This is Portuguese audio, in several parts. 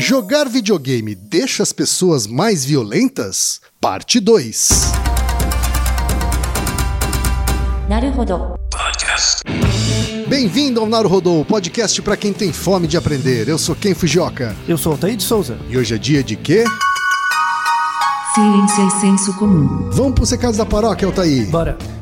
Jogar videogame deixa as pessoas mais violentas? Parte 2. Bem-vindo ao Naruhodô, podcast para quem tem fome de aprender. Eu sou Ken Fujioka. Eu sou Otaí de Souza. E hoje é dia de quê? Ciência e é senso comum. Vamos pros recados da paróquia, Otaí. Bora.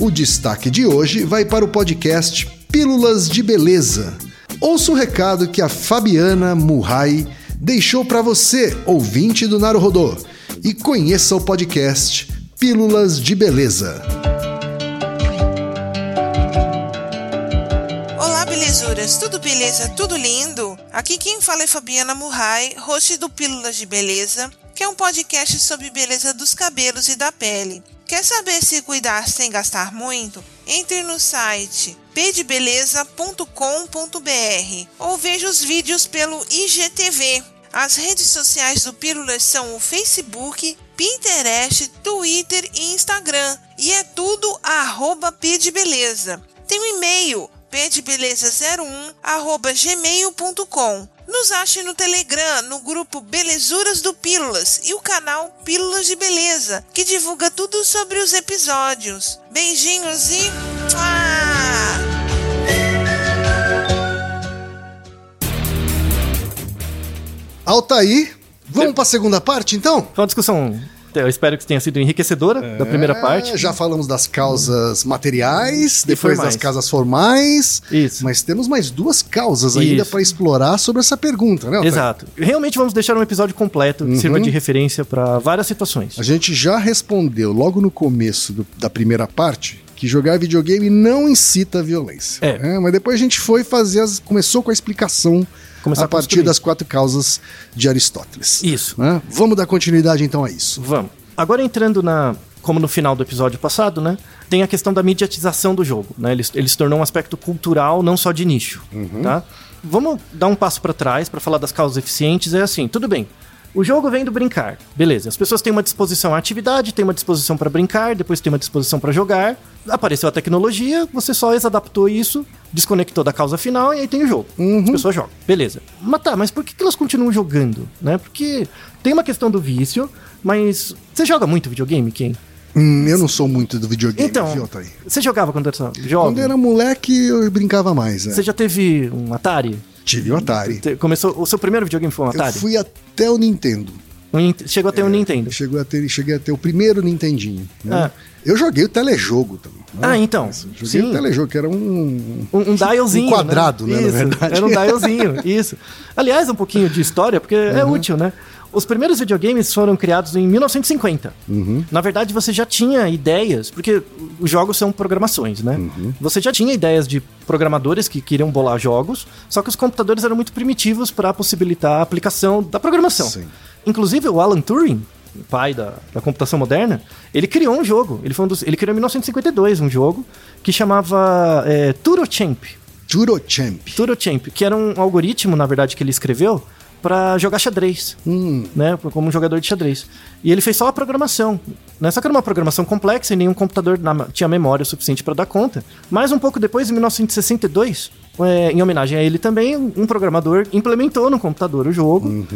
O destaque de hoje vai para o podcast Pílulas de Beleza. Ouça o recado que a Fabiana Murray deixou para você, ouvinte do Naruhodô, e conheça o podcast Pílulas de Beleza. Olá, belezuras! Tudo beleza? Tudo lindo? Aqui quem fala é Fabiana Murray, host do Pílulas de Beleza, que é um podcast sobre beleza dos cabelos e da pele. Quer saber se cuidar sem gastar muito? Entre no site pedebeleza.com.br ou veja os vídeos pelo IGTV. As redes sociais do Pílulas são o Facebook, Pinterest, Twitter e Instagram. E é tudo arroba pedebeleza. Tem um e-mail pedebeleza01@gmail.com. Nos ache no Telegram, no grupo Belezuras do Pílulas e o canal Pílulas de Beleza, que divulga tudo sobre os episódios. Beijinhos e. Altair, vamos para a segunda parte então? Foi uma discussão, eu espero que tenha sido enriquecedora da primeira É, parte. Já falamos das causas materiais, depois das causas formais. Isso. Mas temos mais duas causas ainda Isso. para explorar sobre essa pergunta, né? Altair? Exato. Realmente vamos deixar um episódio completo que sirva de referência para várias situações. A gente já respondeu logo no começo do- da primeira parte que jogar videogame não incita a violência. É. né? Mas depois a gente foi fazer as, começou com a explicação Começar a partir das quatro causas de Aristóteles. Isso. né? Vamos dar continuidade então a isso. Vamos. Agora entrando na. Como no final do episódio passado, né? Tem a questão da mediatização do jogo, né? Ele, ele se tornou um aspecto cultural, não só de nicho, tá? Vamos dar um passo para trás para falar das causas eficientes. É assim, tudo bem. O jogo vem do brincar, beleza. As pessoas têm uma disposição à atividade, têm uma disposição para brincar, depois tem uma disposição para jogar. Apareceu a tecnologia, você só exadaptou isso, desconectou da causa final e aí tem o jogo. As pessoas jogam, beleza. Mas tá, mas por que que elas continuam jogando, né? Porque tem uma questão do vício, mas você joga muito videogame, quem? Hum, eu não sou muito do videogame, Então, viu, Altair? você jogava quando era Quando jovem? eu era moleque, eu brincava mais. né? Você já teve um Atari? Tive o Atari. Começou, o seu primeiro videogame foi um Eu Atari? fui até o Nintendo. Um chegou a ter um Nintendo. Chegou a ter, cheguei a ter o primeiro Nintendinho. né? Ah. Eu joguei o telejogo também. né? Ah, então. Joguei Sim. o telejogo, que era um. Um, um dialzinho. Um quadrado, né, na Isso, verdade. Era um dialzinho, isso. Aliás, um pouquinho de história, porque é Uhum. útil, né? Os primeiros videogames foram criados em 1950. Uhum. Na verdade, você já tinha ideias, porque os jogos são programações, né? Uhum. Você já tinha ideias de programadores que queriam bolar jogos, só que os computadores eram muito primitivos para possibilitar a aplicação da programação. Sim. Inclusive, o Alan Turing, pai da, da computação moderna, ele criou um jogo. Ele, foi um dos, ele criou em 1952 um jogo que chamava é, TuroChamp. Turochamp. TuroChamp, que era um algoritmo, na verdade, que ele escreveu para jogar xadrez, Hum, né, como um jogador de xadrez. E ele fez só a programação, né, só que era uma programação complexa e nenhum computador na- tinha memória suficiente para dar conta. Mas um pouco depois, em 1962, é, em homenagem a ele também, um programador implementou no computador o jogo.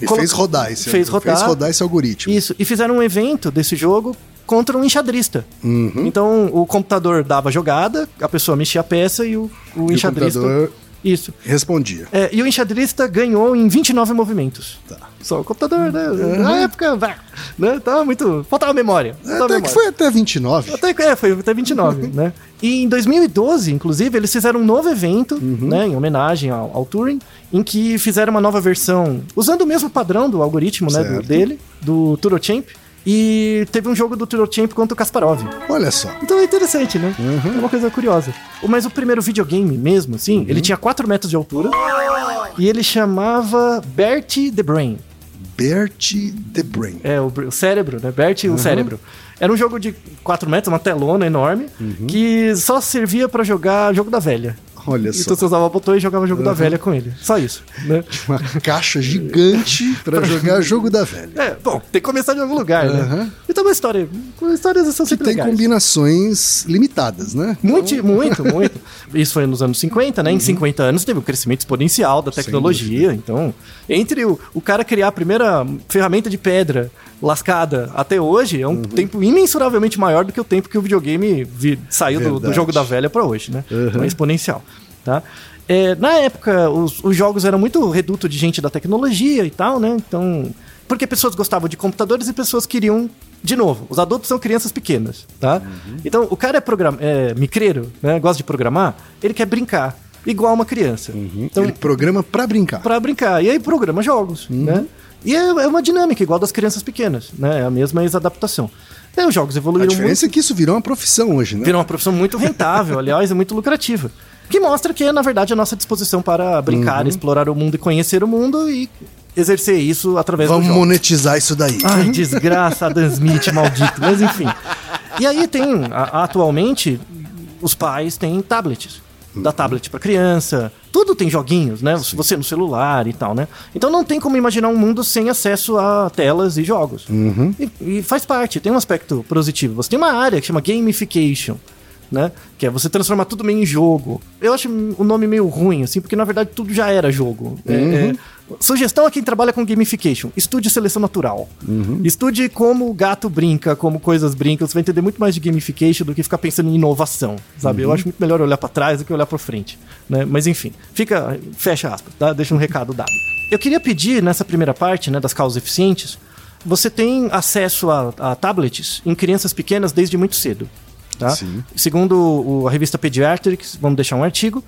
e Colo- fez rodar esse fez rodar. fez rodar esse algoritmo. Isso, e fizeram um evento desse jogo contra um enxadrista. Uhum. Então o computador dava jogada, a pessoa mexia a peça e o, o E o enxadrista. computador Isso. respondia. É, e o enxadrista ganhou em 29 movimentos. Tá. Só o computador, né? Na época, né? Tava muito. Faltava memória. Faltava Até que memória. foi até 29. Até, é, foi até 29, né? E em 2012, inclusive, eles fizeram um novo evento, Uhum. né, em homenagem ao, ao Turing, em que fizeram uma nova versão, usando o mesmo padrão do algoritmo, né, do- dele, do TuroChamp, e teve um jogo do TuroChamp contra o Kasparov. Olha só. Então é interessante, né? Uhum. É uma coisa curiosa. Mas o primeiro videogame mesmo, assim, ele tinha 4 metros de altura, E ele chamava Bertie the Brain. Bertie the Brain. É, o, o cérebro, né? Bert o cérebro. Era um jogo de 4 metros, uma telona enorme, que só servia pra jogar jogo da velha. Olha só. Então você usava botão e jogava jogo da velha com ele. Só isso. Né? Uma caixa gigante pra jogar jogo da velha. É, bom, tem que começar de algum lugar, né? Aham. Então uma história. Histórias são Que sempre tem legais. combinações limitadas, né? Muito, muito, muito. Isso foi nos anos 50, né? Em 50 anos teve um crescimento exponencial da tecnologia. Então, entre o, o cara criar a primeira ferramenta de pedra lascada até hoje, é um tempo imensuravelmente maior do que o tempo que o videogame vi- saiu do, do jogo da velha para hoje, né? Uhum. Então é exponencial, tá? É, na época, os, os jogos eram muito reduto de gente da tecnologia e tal, né? Então, porque pessoas gostavam de computadores e pessoas queriam, de novo, os adultos são crianças pequenas, tá? Então, o cara é, program é micreiro, né? Gosta de programar, ele quer brincar, igual uma criança. Então, Ele programa pra brincar. Pra brincar. E aí programa jogos, né? E é, é uma dinâmica igual das crianças pequenas, né? É a mesma ex-adaptação. E aí os jogos A evoluíram muito. diferença é que isso virou uma profissão hoje, né? Virou uma profissão muito rentável, aliás, é muito lucrativa. Que mostra que é, na verdade, a nossa disposição para brincar, explorar o mundo e conhecer o mundo e exercer isso através Vamos do jogo. monetizar isso daí. Ai, desgraça, Adam Smith, maldito. Mas enfim. E aí tem, a- atualmente, os pais têm tablets. Da tablet para criança, tudo tem joguinhos, né? Você no celular e tal, né? Então não tem como imaginar um mundo sem acesso a telas e jogos. E, e faz parte, tem um aspecto positivo. Você tem uma área que chama gamification, né? Que é você transformar tudo meio em jogo. Eu acho o nome meio ruim, assim, porque na verdade tudo já era jogo. É- é- Sugestão a quem trabalha com gamification: estude seleção natural. Estude como o gato brinca, como coisas brincam. Você vai entender muito mais de gamification do que ficar pensando em inovação, sabe? Eu acho muito melhor olhar pra trás do que olhar pra frente, né? Mas enfim, fica, fecha aspas, tá? Deixa um recado dado. Eu queria pedir nessa primeira parte, né, das causas eficientes, você tem acesso a, a tablets em crianças pequenas desde muito cedo. Tá? Sim. Segundo a revista Pediatrics, vamos deixar um artigo,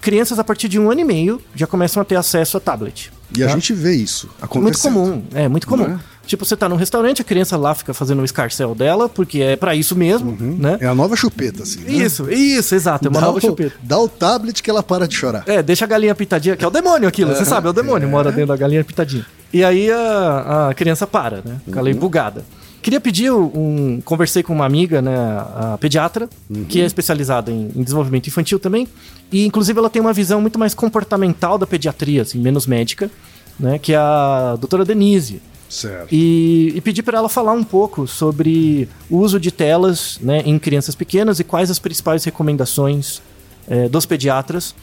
crianças a partir de um ano e meio já começam a ter acesso a tablet. E a tá? gente vê isso Muito acontecendo. comum, é muito comum. Né? Tipo, você tá num restaurante, a criança lá fica fazendo o escarcel dela, porque é pra isso mesmo, né? É a nova chupeta, assim. né? Isso, isso, exato, é uma Dá nova o, chupeta. Dá o tablet que ela para de chorar. É, deixa a galinha pitadinha, que é o demônio aquilo, você sabe, é o demônio, mora dentro da galinha pitadinha. E aí a, a criança para, né? Fica ali bugada. Queria pedir um. Conversei com uma amiga, né, a pediatra, que é especializada em, em desenvolvimento infantil também. E inclusive ela tem uma visão muito mais comportamental da pediatria, assim, menos médica, né? Que é a doutora Denise. Certo. E, e pedir para ela falar um pouco sobre o uso de telas né, em crianças pequenas e quais as principais recomendações eh, dos pediatras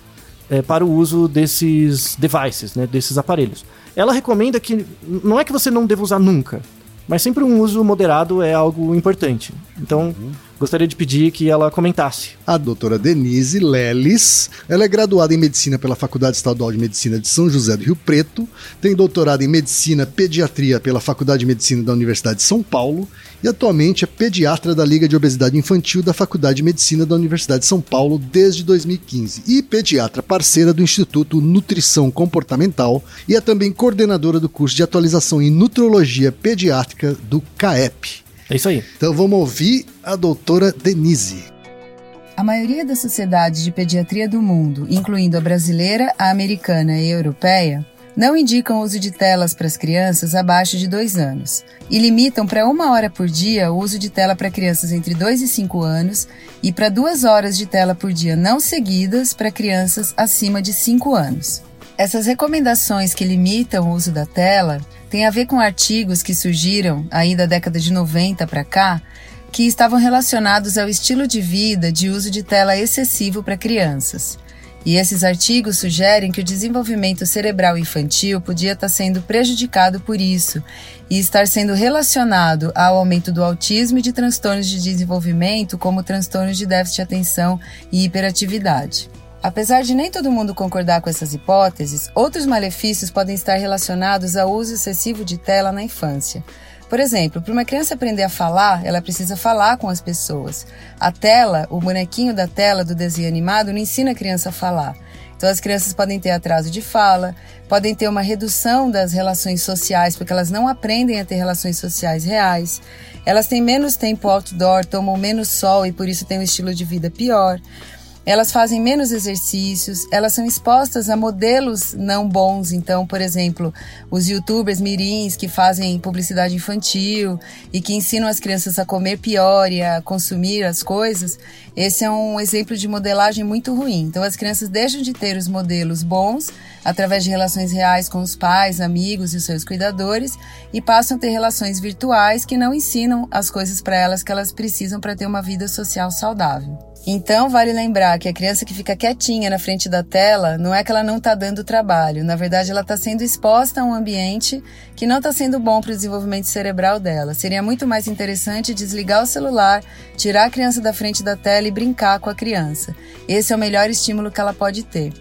eh, para o uso desses devices, né, desses aparelhos. Ela recomenda que não é que você não deva usar nunca, mas sempre um uso moderado é algo importante. Então, gostaria de pedir que ela comentasse. A doutora Denise Leles, ela é graduada em Medicina pela Faculdade Estadual de Medicina de São José do Rio Preto, tem doutorado em Medicina Pediatria pela Faculdade de Medicina da Universidade de São Paulo e atualmente é pediatra da Liga de Obesidade Infantil da Faculdade de Medicina da Universidade de São Paulo desde 2015 e pediatra parceira do Instituto Nutrição Comportamental e é também coordenadora do curso de atualização em Nutrologia Pediátrica do CAEP. É isso aí. Então vamos ouvir a doutora Denise. A maioria das sociedades de pediatria do mundo, incluindo a brasileira, a americana e a europeia, não indicam o uso de telas para as crianças abaixo de 2 anos e limitam para uma hora por dia o uso de tela para crianças entre 2 e 5 anos e para duas horas de tela por dia não seguidas para crianças acima de 5 anos. Essas recomendações que limitam o uso da tela têm a ver com artigos que surgiram aí da década de 90 para cá que estavam relacionados ao estilo de vida de uso de tela excessivo para crianças. E esses artigos sugerem que o desenvolvimento cerebral infantil podia estar sendo prejudicado por isso e estar sendo relacionado ao aumento do autismo e de transtornos de desenvolvimento, como transtornos de déficit de atenção e hiperatividade. Apesar de nem todo mundo concordar com essas hipóteses, outros malefícios podem estar relacionados ao uso excessivo de tela na infância. Por exemplo, para uma criança aprender a falar, ela precisa falar com as pessoas. A tela, o bonequinho da tela do desenho animado, não ensina a criança a falar. Então, as crianças podem ter atraso de fala, podem ter uma redução das relações sociais, porque elas não aprendem a ter relações sociais reais. Elas têm menos tempo outdoor, tomam menos sol e por isso têm um estilo de vida pior. Elas fazem menos exercícios, elas são expostas a modelos não bons. Então, por exemplo, os youtubers mirins que fazem publicidade infantil e que ensinam as crianças a comer pior e a consumir as coisas, esse é um exemplo de modelagem muito ruim. Então, as crianças deixam de ter os modelos bons através de relações reais com os pais, amigos e seus cuidadores e passam a ter relações virtuais que não ensinam as coisas para elas que elas precisam para ter uma vida social saudável. Então, vale lembrar que a criança que fica quietinha na frente da tela não é que ela não está dando trabalho, na verdade, ela está sendo exposta a um ambiente que não está sendo bom para o desenvolvimento cerebral dela. Seria muito mais interessante desligar o celular, tirar a criança da frente da tela e brincar com a criança. Esse é o melhor estímulo que ela pode ter.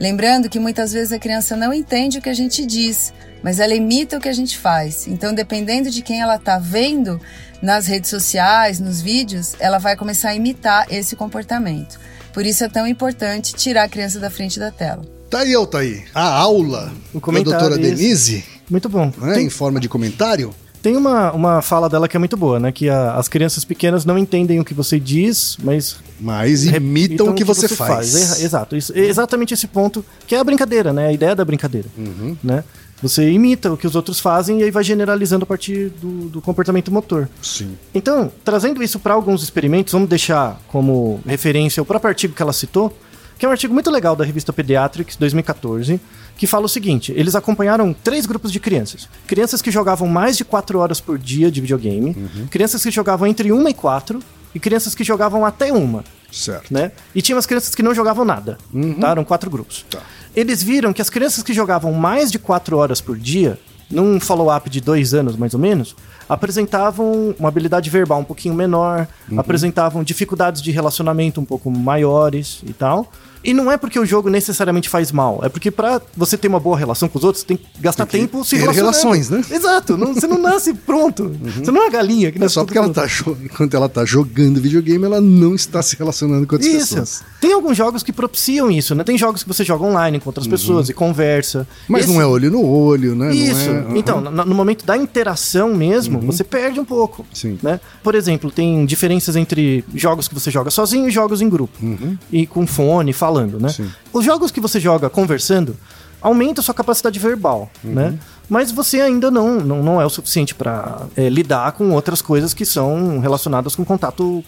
Lembrando que muitas vezes a criança não entende o que a gente diz, mas ela imita o que a gente faz. Então, dependendo de quem ela está vendo, nas redes sociais, nos vídeos, ela vai começar a imitar esse comportamento. Por isso é tão importante tirar a criança da frente da tela. Tá aí, Altair. A aula O da comentário, doutora isso. Denise, Muito bom. né, Tem, em forma de comentário. Tem uma, uma fala dela que é muito boa, né? Que a- as crianças pequenas não entendem o que você diz, mas Mas imitam o que você, faz. Erra- Exato. Isso, exatamente esse ponto que é a brincadeira, né? A ideia da brincadeira. Uhum. Né? Você imita o que os outros fazem e aí vai generalizando a partir do, do comportamento motor. Sim. Então, trazendo isso para alguns experimentos, vamos deixar como referência o próprio artigo que ela citou, que é um artigo muito legal da revista Pediatrics 2014, que fala o seguinte: eles acompanharam três grupos de crianças. Crianças que jogavam mais de 4 horas por dia de videogame, crianças que jogavam entre 1 e 4 e crianças que jogavam até uma Certo. né? E tinha umas crianças que não jogavam nada, tá? Eram quatro grupos. Tá. Eles viram que as crianças que jogavam mais de quatro horas por dia, num follow-up de dois anos mais ou menos, apresentavam uma habilidade verbal um pouquinho menor, apresentavam dificuldades de relacionamento um pouco maiores e tal. E não é porque o jogo necessariamente faz mal, é porque pra você ter uma boa relação com os outros, você tem que gastar tempo se relacionando. relações, né? Exato, não- você não nasce pronto. Você não é uma galinha que Não é nasce só tudo porque ela tá enquanto ela tá jogando videogame, ela não está se relacionando com outras Isso. pessoas. Tem alguns jogos que propiciam isso, né? Tem jogos que você joga online com outras pessoas e conversa. Uhum. Mas Esse- não é olho no olho, né? Não Isso. é- Uhum. Então, no, no momento da interação mesmo, você perde um pouco. Sim. Né? Por exemplo, tem diferenças entre jogos que você joga sozinho e jogos em grupo. E com fone, falando, né? Sim. Os jogos que você joga conversando aumenta a sua capacidade verbal, Uhum. né? Mas você ainda não, não, não é o suficiente para lidar com outras coisas que são relacionadas com contato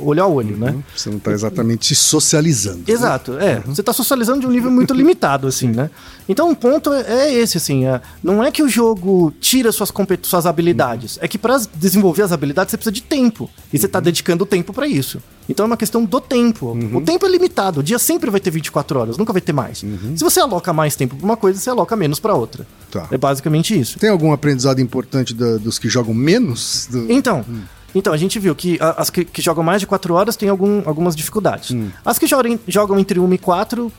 olho a olho, né? Você não tá exatamente se socializando. né? Exato, é. Você tá socializando de um nível muito limitado, assim, né? Então, um ponto é, é esse, assim, é, não é que o jogo tira suas, suas habilidades, é que para desenvolver as habilidades você precisa de tempo, e você tá dedicando tempo para isso. Então é uma questão do tempo. O tempo é limitado, o dia sempre vai ter 24 horas, nunca vai ter mais. Se você aloca mais tempo pra uma coisa, você aloca menos pra outra. Tá. É basicamente isso. Tem algum aprendizado importante da- dos que jogam menos? Do- Então, então, a gente viu que as que, que jogam mais de 4 horas têm algum, algumas dificuldades. Hum. As que jogam, jogam entre 1 e 4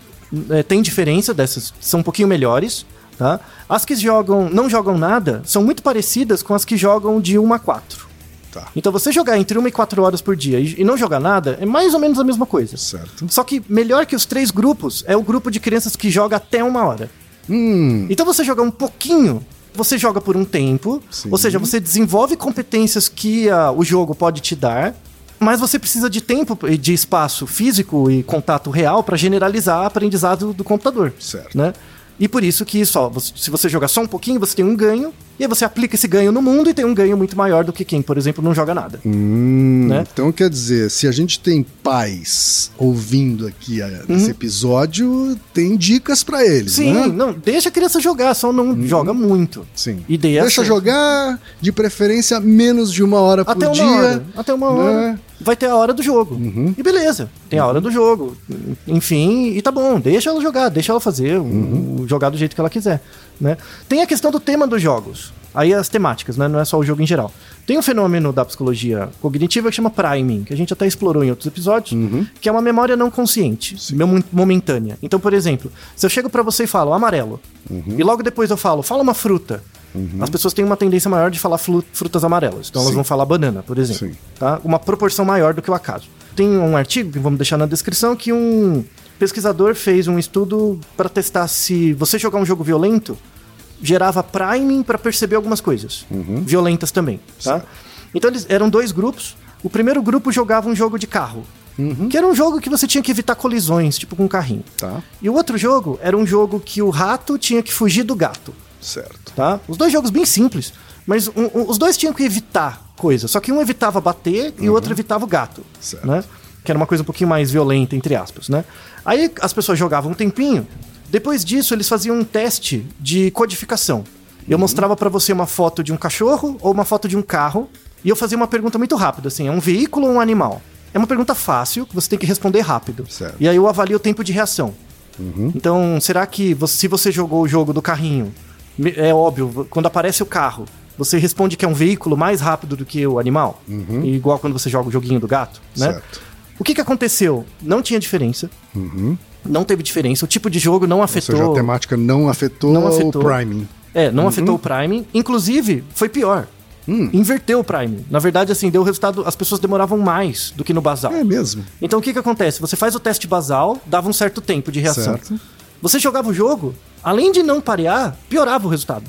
é, tem diferença dessas, são um pouquinho melhores. Tá? As que jogam, não jogam nada são muito parecidas com as que jogam de 1 a 4. Tá. Então, você jogar entre 1 e 4 horas por dia e, e não jogar nada é mais ou menos a mesma coisa. Certo. Só que melhor que os três grupos é o grupo de crianças que joga até uma hora. Hum, Então você joga um pouquinho, você joga por um tempo, Sim. ou seja, você desenvolve competências que ah, o jogo pode te dar, mas você precisa de tempo e de espaço físico e contato real para generalizar o aprendizado do computador. Certo. Né? E por isso que só, se você jogar só um pouquinho, você tem um ganho, e aí você aplica esse ganho no mundo e tem um ganho muito maior do que quem, por exemplo, não joga nada. hum, Né? Então quer dizer, se a gente tem pais ouvindo aqui a- esse episódio, tem dicas pra eles, Sim, né? não, deixa a criança jogar, só não joga muito. Sim. Ideia Deixa certa. jogar, de preferência, menos de uma hora Até por uma dia. hora. Até uma hora. né? Uhum. Vai ter a hora do jogo. E beleza. Tem a hora do jogo. Enfim, e tá bom. Deixa ela jogar, deixa ela fazer, o- Uhum. jogar do jeito que ela quiser. Né? Tem a questão do tema dos jogos. Aí as temáticas, né? Não é só o jogo em geral. Tem um fenômeno da psicologia cognitiva que chama priming, que a gente até explorou em outros episódios, Uhum. que é uma memória não consciente, mom- momentânea. Então, por exemplo, se eu chego pra você e falo amarelo, Uhum. e logo depois eu falo, fala uma fruta. As pessoas têm uma tendência maior de falar frutas amarelas. Então elas Sim. vão falar banana, por exemplo. Sim. Tá? Uma proporção maior do que o acaso. Tem um artigo que vamos deixar na descrição que um pesquisador fez um estudo para testar se você jogar um jogo violento gerava priming para perceber algumas coisas violentas também, tá? Então eles eram dois grupos. O primeiro grupo jogava um jogo de carro. que era um jogo que você tinha que evitar colisões, tipo com um carrinho. Tá, E o outro jogo era um jogo que o rato tinha que fugir do gato, certo. tá? Os dois jogos bem simples, mas um- um- os dois tinham que evitar coisas. Só que um evitava bater e o outro evitava o gato, Certo. né? Que era uma coisa um pouquinho mais violenta, entre aspas, né? Aí as pessoas jogavam um tempinho. Depois disso, eles faziam um teste de codificação. Eu mostrava pra você uma foto de um cachorro ou uma foto de um carro e eu fazia uma pergunta muito rápida, assim, é um veículo ou um animal? É uma pergunta fácil que você tem que responder rápido. Certo. E aí eu avalio o tempo de reação. Então, será que você- se você jogou o jogo do carrinho, é óbvio, quando aparece o carro, você responde que é um veículo mais rápido do que o animal? Igual quando você joga o joguinho do gato, né? Certo. O que, que aconteceu? Não tinha diferença. Não teve diferença. O tipo de jogo não Ou afetou. seja, a temática não afetou, Não afetou. o priming. É, não afetou o Prime. Inclusive, foi pior. Inverteu o Prime. Na verdade, assim, deu resultado. As pessoas demoravam mais do que no basal. É mesmo. Então o que que acontece? Você faz o teste basal, dava um certo tempo de reação. Certo. Você jogava o jogo, além de não parear, piorava o resultado.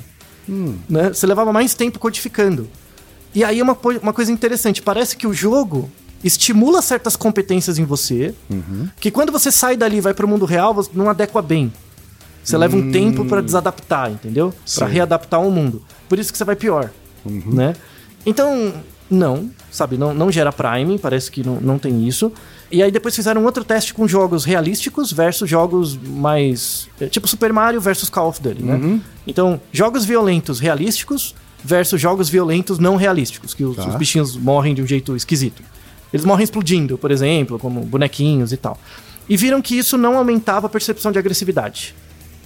Né? Você levava mais tempo codificando. E aí é uma, uma coisa interessante, parece que o jogo estimula certas competências em você, que quando você sai dali e vai pro mundo real, você não adequa bem. Você leva um tempo pra desadaptar, entendeu? Sim. readaptar ao mundo. Por isso que você vai pior, né? Então, não, sabe, não, não gera Prime, parece que não, não tem isso. E aí depois fizeram outro teste com jogos realísticos versus jogos mais. é, Tipo Super Mario versus Call of Duty, né? Então, jogos violentos realísticos versus jogos violentos não realísticos, que os, Tá. os bichinhos morrem de um jeito esquisito. Eles morrem explodindo, por exemplo, como bonequinhos e tal. E viram que isso não aumentava a percepção de agressividade.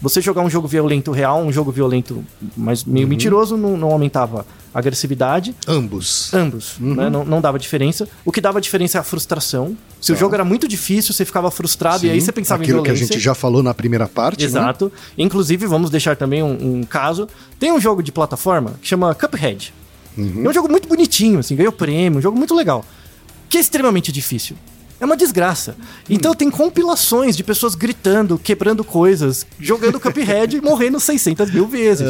Você jogar um jogo violento real, um jogo violento mais meio mentiroso, não, não aumentava a agressividade. Ambos. Ambos, né? não, não dava diferença. O que dava diferença é a frustração. Se o jogo era muito difícil, você ficava frustrado e aí você pensava Aquilo em que a violência. gente já falou na primeira parte. né? Exato. Inclusive, vamos deixar também um, um caso. Tem um jogo de plataforma que chama Cuphead. É um jogo muito bonitinho, assim, ganhou prêmio, um jogo muito legal. Que é extremamente difícil. É uma desgraça. Então tem compilações de pessoas gritando, quebrando coisas, jogando Cuphead e morrendo 600 mil vezes.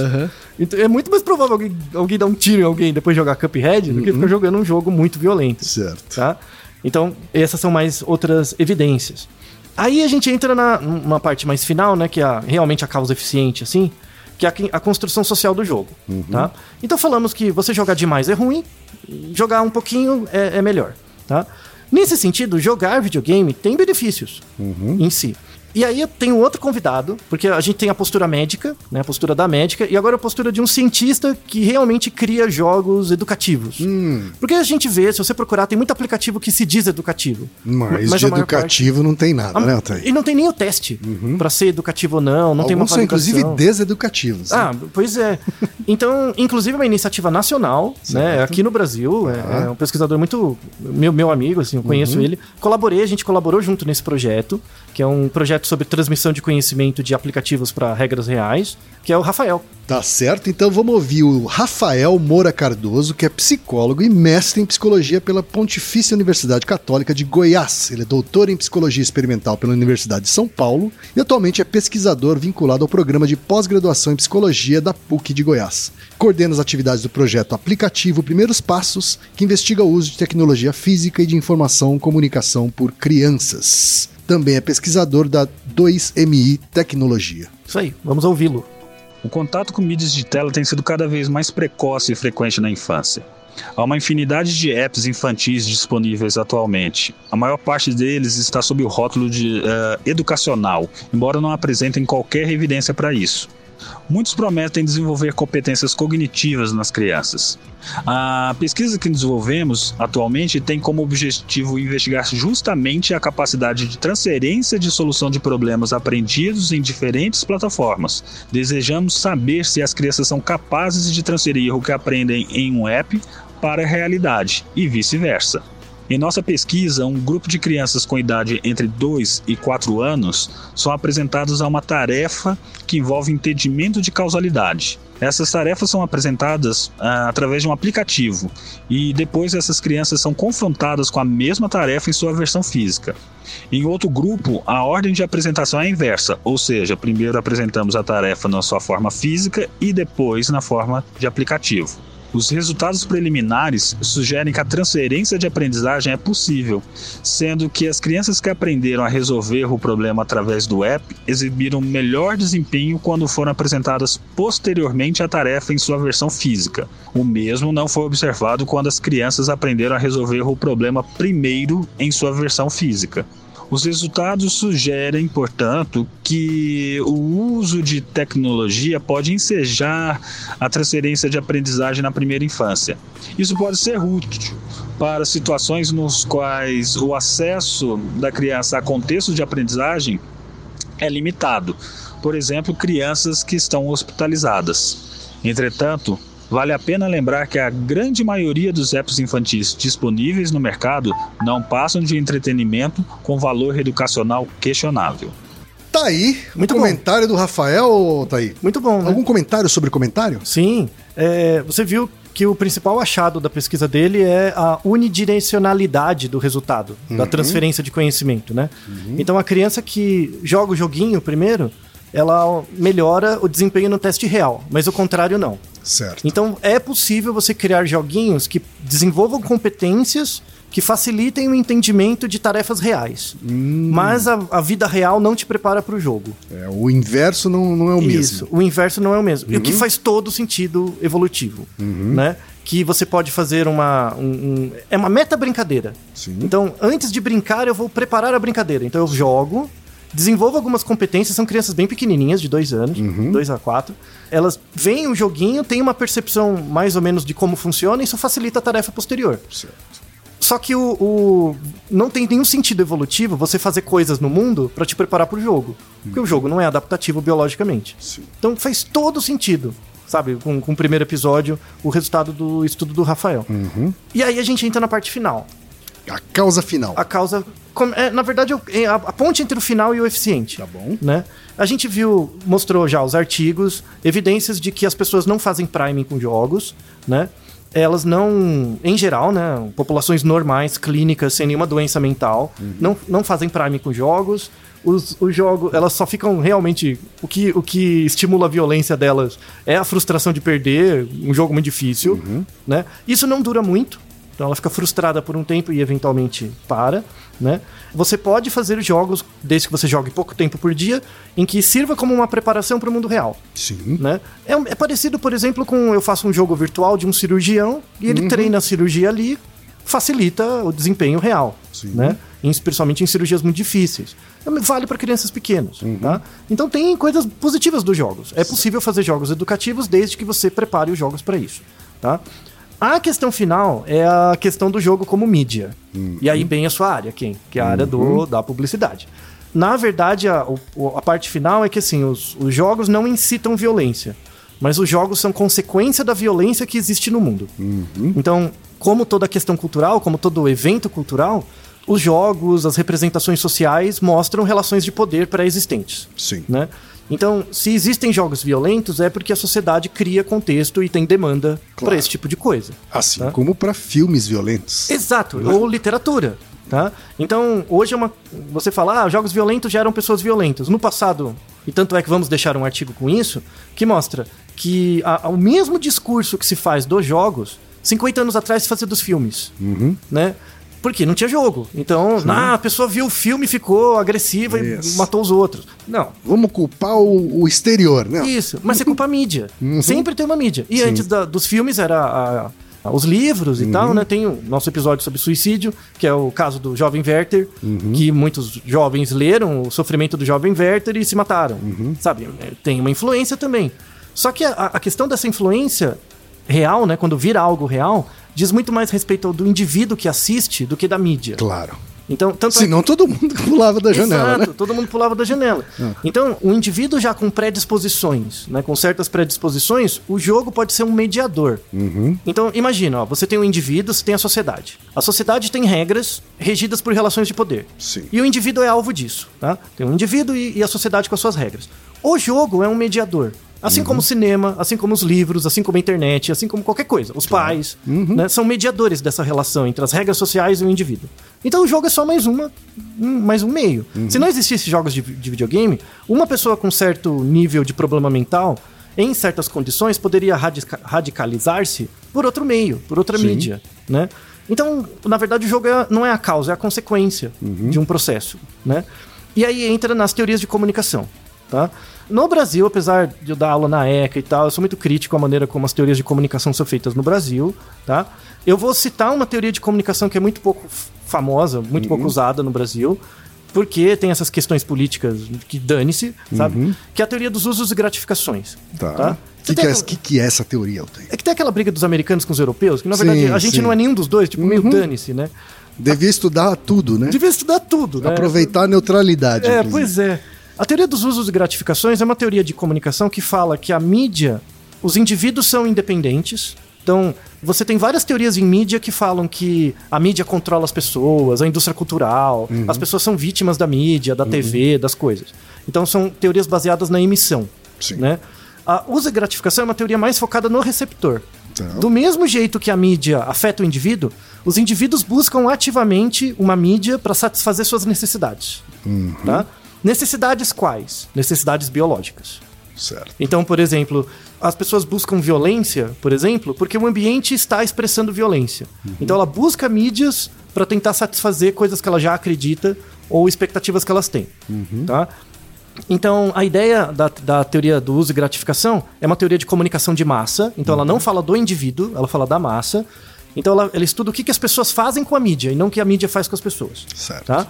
Então, é muito mais provável alguém, alguém dar um tiro em alguém e depois jogar Cuphead do que ficar jogando um jogo muito violento Certo. tá? Então, essas são mais outras evidências. Aí a gente entra na, numa parte mais final, né, que é a- realmente a causa eficiente, assim, que é a, construção social do jogo, tá? Então falamos que você jogar demais é ruim, jogar um pouquinho é, é melhor, tá? Nesse sentido, jogar videogame tem benefícios em si. E aí eu tenho outro convidado, porque a gente tem a postura médica, né, a postura da médica, e agora a postura de um cientista que realmente cria jogos educativos. Porque a gente vê, se você procurar, tem muito aplicativo que se diz educativo. Mas, Mas de a educativo não tem nada, parte- né, Ah, Altair? E não tem nem o teste pra ser educativo ou não, não tem uma Alguns são, inclusive, deseducativos. né? Ah, pois é. Então, inclusive, uma iniciativa nacional, né? Aqui no Brasil, é, é um pesquisador muito. Meu, meu amigo, assim, eu conheço ele. Colaborei, a gente colaborou junto nesse projeto, que é um projeto sobre transmissão de conhecimento de aplicativos para regras reais, que é o Rafael. Tá certo? Então vamos ouvir o Rafael Moura Cardoso, que é psicólogo e mestre em psicologia pela Pontifícia Universidade Católica de Goiás. Ele é doutor em psicologia experimental pela Universidade de São Paulo e atualmente é pesquisador vinculado ao programa de pós-graduação em psicologia da PUC de Goiás. Coordena as atividades do projeto aplicativo Primeiros Passos, que investiga o uso de tecnologia física e de informação e comunicação por crianças. Também é pesquisador da 2MI Tecnologia. Isso aí, vamos ouvi-lo. O contato com mídias de tela tem sido cada vez mais precoce e frequente na infância. Há uma infinidade de apps infantis disponíveis atualmente. A maior parte deles está sob o rótulo de eh, educacional, embora não apresentem qualquer evidência para isso. Muitos prometem desenvolver competências cognitivas nas crianças. A pesquisa que desenvolvemos atualmente tem como objetivo investigar justamente a capacidade de transferência de solução de problemas aprendidos em diferentes plataformas. Desejamos saber se as crianças são capazes de transferir o que aprendem em um app para a realidade e vice-versa. Em nossa pesquisa, um grupo de crianças com idade entre 2 e 4 anos são apresentados a uma tarefa que envolve entendimento de causalidade. Essas tarefas são apresentadas ah, através de um aplicativo e depois essas crianças são confrontadas com a mesma tarefa em sua versão física. Em outro grupo, a ordem de apresentação é inversa, ou seja, primeiro apresentamos a tarefa na sua forma física e depois na forma de aplicativo. Os resultados preliminares sugerem que a transferência de aprendizagem é possível, sendo que as crianças que aprenderam a resolver o problema através do app exibiram melhor desempenho quando foram apresentadas posteriormente a tarefa em sua versão física. O mesmo não foi observado quando as crianças aprenderam a resolver o problema primeiro em sua versão física. Os resultados sugerem, portanto, que o uso de tecnologia pode ensejar a transferência de aprendizagem na primeira infância. Isso pode ser útil para situações nos quais o acesso da criança a contextos de aprendizagem é limitado. Por exemplo, crianças que estão hospitalizadas. Entretanto, Vale a pena lembrar que a grande maioria dos apps infantis disponíveis no mercado não passam de entretenimento com valor educacional questionável. Tá aí, Muito o bom. comentário do Rafael, tá aí. Muito bom, né? Algum comentário sobre comentário? Sim. É, você viu que o principal achado da pesquisa dele é a unidirecionalidade do resultado, da transferência de conhecimento, né? Então a criança que joga o joguinho primeiro, ela melhora o desempenho no teste real, mas o contrário não. Certo. Então é possível você criar joguinhos que desenvolvam competências que facilitem o entendimento de tarefas reais. Mas a, a vida real não te prepara para o jogo. É, o inverso não, não é o Isso, mesmo. o inverso não é o mesmo. E o que faz todo sentido evolutivo, né? Que você pode fazer uma... um- um- é uma meta brincadeira. Sim. Então, antes de brincar, eu vou preparar a brincadeira. Então, eu jogo, desenvolvo algumas competências. São crianças bem pequenininhas, de dois anos, dois a quatro. Elas veem o joguinho, têm uma percepção mais ou menos de como funciona, e isso facilita a tarefa posterior. Certo. Só que o, o- não tem nenhum sentido evolutivo você fazer coisas no mundo pra te preparar pro jogo. Porque o jogo não é adaptativo biologicamente. Sim. Então faz todo sentido, sabe? Com, com o primeiro episódio, o resultado do estudo do Rafael. Uhum. E aí a gente entra na parte final. A causa final. A causa. É, na verdade, é a, ponte entre o final e o eficiente. Tá bom. Né? A gente viu, mostrou já os artigos, evidências de que as pessoas não fazem priming com jogos, né? Elas não, em geral, né? Populações normais, clínicas, sem nenhuma doença mental, não, não fazem priming com jogos. Os, os jogos, elas só ficam realmente. O que, o que estimula a violência delas é a frustração de perder um jogo muito difícil, né? Isso não dura muito, então ela fica frustrada por um tempo e eventualmente para, né? Você pode fazer jogos, desde que você jogue pouco tempo por dia, em que sirva como uma preparação para o mundo real, Sim. né? É, é parecido, por exemplo, com eu faço um jogo virtual de um cirurgião e ele treina a cirurgia ali, facilita o desempenho real, Sim. né? Em- Principalmente em cirurgias muito difíceis. Vale para crianças pequenas, tá? Então tem coisas positivas dos jogos. É possível fazer jogos educativos desde que você prepare os jogos para isso, tá? A questão final é a questão do jogo como mídia. E aí bem a sua área, quem? Que é a área do, da publicidade. Na verdade, a, a parte final é que assim, os, os jogos não incitam violência. Mas os jogos são consequência da violência que existe no mundo. Então, como toda questão cultural, como todo evento cultural, os jogos, as representações sociais mostram relações de poder pré-existentes Sim. né? Então, se existem jogos violentos, é porque a sociedade cria contexto e tem demanda Claro. para esse tipo de coisa. Assim Tá. como para filmes violentos. Exato, ou literatura, tá? Então, hoje é uma você fala, ah, jogos violentos geram pessoas violentas. No passado, e tanto é que vamos deixar um artigo com isso, que mostra que a- o mesmo discurso que se faz dos jogos, 50 anos atrás se fazia dos filmes, né? Porque não tinha jogo. Então, ah, a pessoa viu o filme, ficou agressiva Isso. e matou os outros. Não, Vamos culpar o, o exterior, né? isso, mas você culpa a mídia. Sempre tem uma mídia. E antes da- dos filmes era a- a- os livros e tal, né? Tem o nosso episódio sobre suicídio, que é o caso do jovem Werther, que muitos jovens leram o sofrimento do jovem Werther e se mataram. Sabe? É, Tem uma influência também. Só que a, a questão dessa influência real, né? Quando vira algo real, diz muito mais respeito do indivíduo que assiste do que da mídia. Claro. Então, tanto é Senão todo mundo pulava da janela, Exato, né? todo mundo pulava da janela. Então, o indivíduo já com predisposições, né, com certas predisposições, o jogo pode ser um mediador. Então, imagina, ó, você tem um indivíduo, você tem a sociedade. A sociedade tem regras regidas por relações de poder. Sim. E o indivíduo é alvo disso, tá? Tem um indivíduo e, e a sociedade com as suas regras. O jogo é um mediador. Assim como o cinema, assim como os livros, assim como a internet, assim como qualquer coisa. Os pais né, são mediadores dessa relação entre as regras sociais e o indivíduo. Então o jogo é só mais uma, um- mais um meio. Se não existisse jogos de, de videogame, uma pessoa com certo nível de problema mental, em certas condições, poderia radica- radicalizar-se por outro meio, por outra Sim. mídia, né? Então, na verdade, o jogo é- não é a causa, é a consequência Uhum. de um processo, né? E aí entra nas teorias de comunicação, tá? No Brasil, apesar de eu dar aula na ECA e tal, eu sou muito crítico à maneira como as teorias de comunicação são feitas no Brasil, tá? Eu vou citar uma teoria de comunicação que é muito pouco famosa, muito pouco usada no Brasil, porque tem essas questões políticas que dane-se, sabe? Que é a teoria dos usos e gratificações. Tá. Tá? Que, que, é, aquela- que, que é essa teoria, Altair? É que tem aquela briga dos americanos com os europeus, que na Sim, verdade a gente sim. não é nenhum dos dois, tipo, meio dane-se, né? Devia estudar tudo, né? Devia estudar tudo, né? Aproveitar a neutralidade. É, inclusive. pois é. A teoria dos usos e gratificações é uma teoria de comunicação que fala que a mídia, os indivíduos são independentes. Então, você tem várias teorias em mídia que falam que a mídia controla as pessoas, a indústria cultural, Uhum. as pessoas são vítimas da mídia, da TV, das coisas. Então, são teorias baseadas na emissão. Sim. Né? A uso e gratificação é uma teoria mais focada no receptor. Tá. Do mesmo jeito que a mídia afeta o indivíduo, os indivíduos buscam ativamente uma mídia para satisfazer suas necessidades. Tá? Necessidades quais? Necessidades biológicas. Certo. Então, por exemplo, as pessoas buscam violência, por exemplo, porque o ambiente está expressando violência. Então, ela busca mídias para tentar satisfazer coisas que ela já acredita ou expectativas que elas têm. Tá? Então, a ideia da, da teoria do uso e gratificação é uma teoria de comunicação de massa. Então, ela não fala do indivíduo, ela fala da massa. Então, ela, ela estuda o que, que as pessoas fazem com a mídia e não o que a mídia faz com as pessoas. Certo. Tá?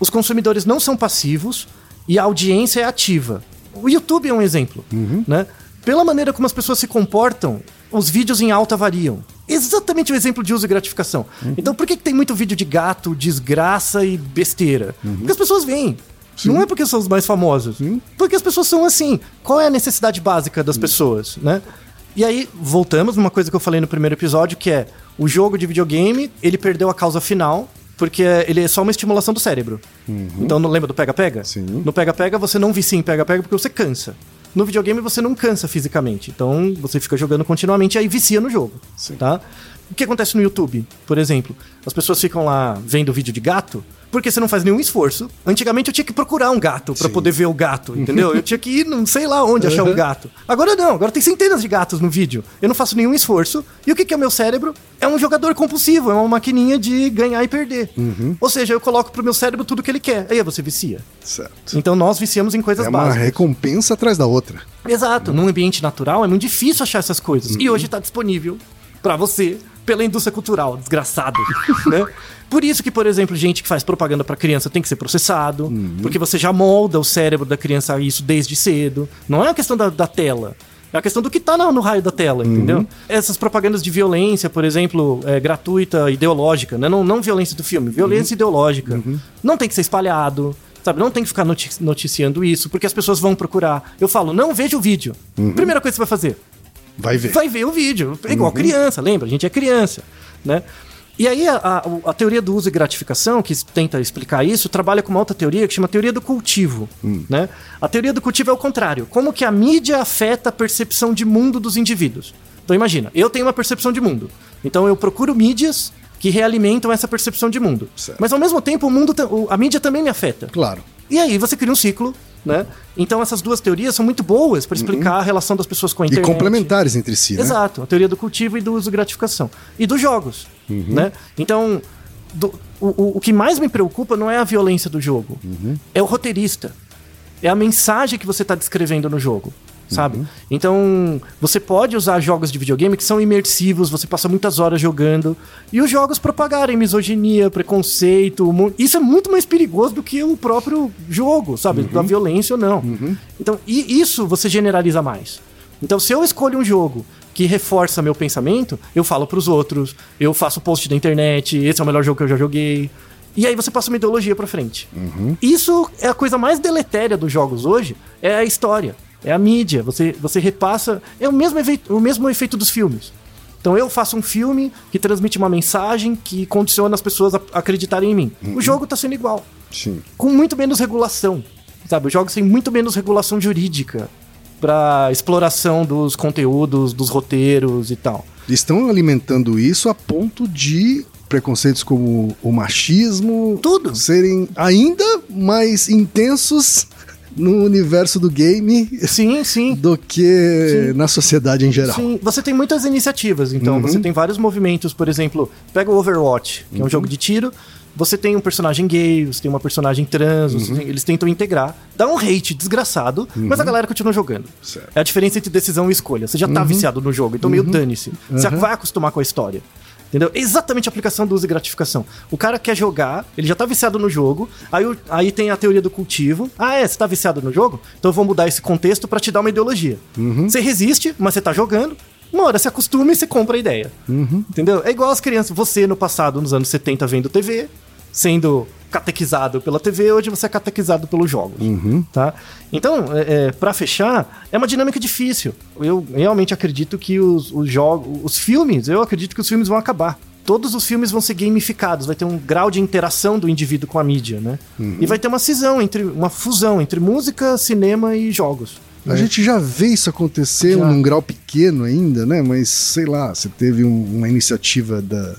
Os consumidores não são passivos e a audiência é ativa. O YouTube é um exemplo. Né? Pela maneira como as pessoas se comportam, os vídeos em alta variam. Exatamente o exemplo de uso e gratificação. Então, por que, que tem muito vídeo de gato, desgraça e besteira? Porque as pessoas veem. Não é porque são os mais famosos. Porque as pessoas são assim. Qual é a necessidade básica das pessoas, né? E aí, voltamos numa coisa que eu falei no primeiro episódio, que é o jogo de videogame, ele perdeu a causa final, porque ele é só uma estimulação do cérebro. Então, não lembra do pega-pega? Sim. No pega-pega, você não vicia em pega-pega porque você cansa. No videogame, você não cansa fisicamente. Então, você fica jogando continuamente e aí vicia no jogo. Sim. Tá? O que acontece no YouTube, por exemplo? As pessoas ficam lá vendo vídeo de gato porque você não faz nenhum esforço. Antigamente eu tinha que procurar um gato pra poder ver o gato, entendeu? Eu tinha que ir não sei lá onde achar um gato. Agora não, agora tem centenas de gatos no vídeo. Eu não faço nenhum esforço. E o que que é o meu cérebro? É um jogador compulsivo, é uma maquininha de ganhar e perder. Ou seja, eu coloco pro meu cérebro tudo que ele quer. Aí você vicia. Certo. Então nós viciamos em coisas É uma básicas. recompensa atrás da outra. Exato. Num ambiente natural é muito difícil achar essas coisas. E hoje tá disponível pra você pela indústria cultural, desgraçado, né? Por isso que, por exemplo, gente que faz propaganda pra criança tem que ser processado, porque você já molda o cérebro da criança a isso desde cedo. Não é uma questão da, da tela. É a questão do que tá no, no raio da tela, entendeu? Essas propagandas de violência, por exemplo, é, gratuita, ideológica, né? não, não violência do filme, violência ideológica. Não tem que ser espalhado, sabe? Não tem que ficar noti- noticiando isso, porque as pessoas vão procurar. Eu falo, não veja o vídeo. Primeira coisa que você vai fazer, Vai ver. vai ver o vídeo. É igual criança, lembra? A gente é criança, né? E aí a, a- a teoria do uso e gratificação, que tenta explicar isso, trabalha com uma outra teoria que chama teoria do cultivo, né? A teoria do cultivo é o contrário. Como que a mídia afeta a percepção de mundo dos indivíduos. Então imagina, eu tenho uma percepção de mundo. Então eu procuro mídias que realimentam essa percepção de mundo. Certo. Mas ao mesmo tempo o mundo, a mídia também me afeta. Claro. E aí você cria um ciclo, né? Então essas duas teorias são muito boas para explicar a relação das pessoas com a E internet. complementares entre si, né? Exato, a teoria do cultivo e do uso e gratificação. E dos jogos, né? Então, do- o, o- o que mais me preocupa não é a violência do jogo, é o roteirista. É a mensagem que você está descrevendo no jogo, sabe? Então, você pode usar jogos de videogame que são imersivos, você passa muitas horas jogando, e os jogos propagarem misoginia, preconceito. Isso é muito mais perigoso do que o próprio jogo, sabe? Da violência ou não. Então, e isso você generaliza mais. Então, se eu escolho um jogo que reforça meu pensamento, eu falo pros outros, eu faço post da internet, esse é o melhor jogo que eu já joguei. E aí você passa uma ideologia pra frente. Isso é a coisa mais deletéria dos jogos hoje, é a história, é a mídia. Você, você repassa. É o mesmo, efeito, o mesmo efeito dos filmes. Então eu faço um filme que transmite uma mensagem que condiciona as pessoas a acreditarem em mim. O jogo tá sendo igual Sim. com muito menos regulação. Sabe, os jogos têm muito menos regulação jurídica para exploração dos conteúdos, dos roteiros e tal. Estão alimentando isso a ponto de preconceitos como o machismo Tudo. serem ainda mais intensos no universo do game Sim, sim. do que na sociedade em geral. Sim, você tem muitas iniciativas, então. Você tem vários movimentos, por exemplo, pega o Overwatch, que é um jogo de tiro. Você tem um personagem gay, você tem uma personagem trans, você tem- eles tentam integrar. Dá um hate desgraçado, mas a galera continua jogando. Certo. É a diferença entre decisão e escolha. Você já tá viciado no jogo, então meio dane-se. Você vai acostumar com a história. Entendeu? Exatamente a aplicação do uso e gratificação. O cara quer jogar, ele já tá viciado no jogo, aí, o- aí tem a teoria do cultivo. Ah, é? Você tá viciado no jogo? Então eu vou mudar esse contexto pra te dar uma ideologia. Você resiste, mas você tá jogando. Uma hora você acostuma e você compra a ideia. Entendeu? É igual as crianças. Você, no passado, nos anos 70, vendo TV, sendo catequizado pela TV, hoje você é catequizado pelos jogos. Tá? Então, é, é, para fechar, é uma dinâmica difícil. Eu realmente acredito que os, os jogos, os filmes, eu acredito que os filmes vão acabar. Todos os filmes vão ser gamificados, vai ter um grau de interação do indivíduo com a mídia, né? E vai ter uma cisão entre uma fusão entre música, cinema e jogos. A gente já vê isso acontecer Já. num grau pequeno ainda, né? Mas sei lá, você teve um- uma iniciativa da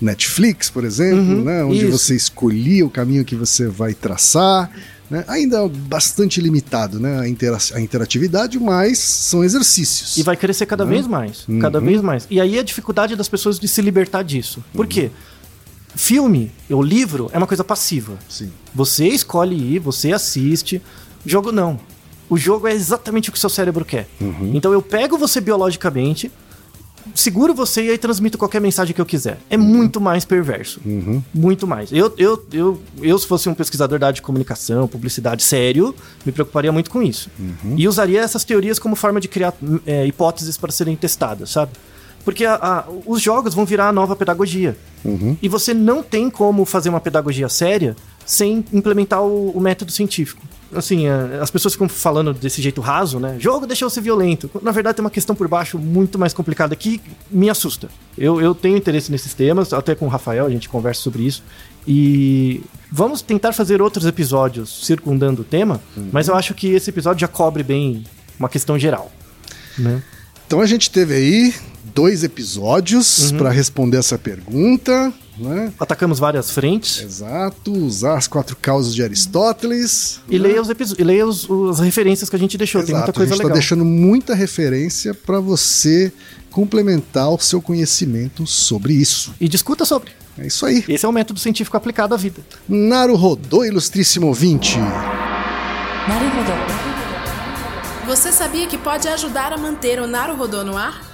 Netflix, por exemplo, né? Onde isso. você escolhia o caminho que você vai traçar. Né? Ainda bastante limitado, né? A, intera- a interatividade, mas são exercícios. E vai crescer cada vez mais. Cada vez mais. E aí a dificuldade das pessoas de se libertar disso. Por quê? Filme, ou livro, é uma coisa passiva. Sim. Você escolhe ir, você assiste. Jogo não. O jogo é exatamente o que seu cérebro quer. Então eu pego você biologicamente, seguro você e aí transmito qualquer mensagem que eu quiser. É muito mais perverso. Muito mais. Eu, eu, eu, eu, se fosse um pesquisador da área de comunicação, publicidade sério, me preocuparia muito com isso. E usaria essas teorias como forma de criar é, hipóteses para serem testadas, sabe? Porque a- a- os jogos vão virar a nova pedagogia. E você não tem como fazer uma pedagogia séria sem implementar o, o método científico. Assim, é, as pessoas ficam falando desse jeito raso, né? Jogo deixou ser violento. Na verdade, tem uma questão por baixo muito mais complicada que me assusta. Eu, eu tenho interesse nesses temas, até com o Rafael a gente conversa sobre isso. E vamos tentar fazer outros episódios circundando o tema, mas eu acho que esse episódio já cobre bem uma questão geral. Né? Então a gente teve aí dois episódios para responder essa pergunta, né? Atacamos várias frentes. Exato, usar as quatro causas de Aristóteles. E né? leia, os e leia os, as referências que a gente deixou, Exato, tem muita coisa tá legal. A gente está deixando muita referência para você complementar o seu conhecimento sobre isso. E discuta sobre. É isso aí. Esse é o método científico aplicado à vida. Naru Rodô, ilustríssimo ouvinte. Naru Rodô. Você sabia que pode ajudar a manter o Naru Rodô no ar?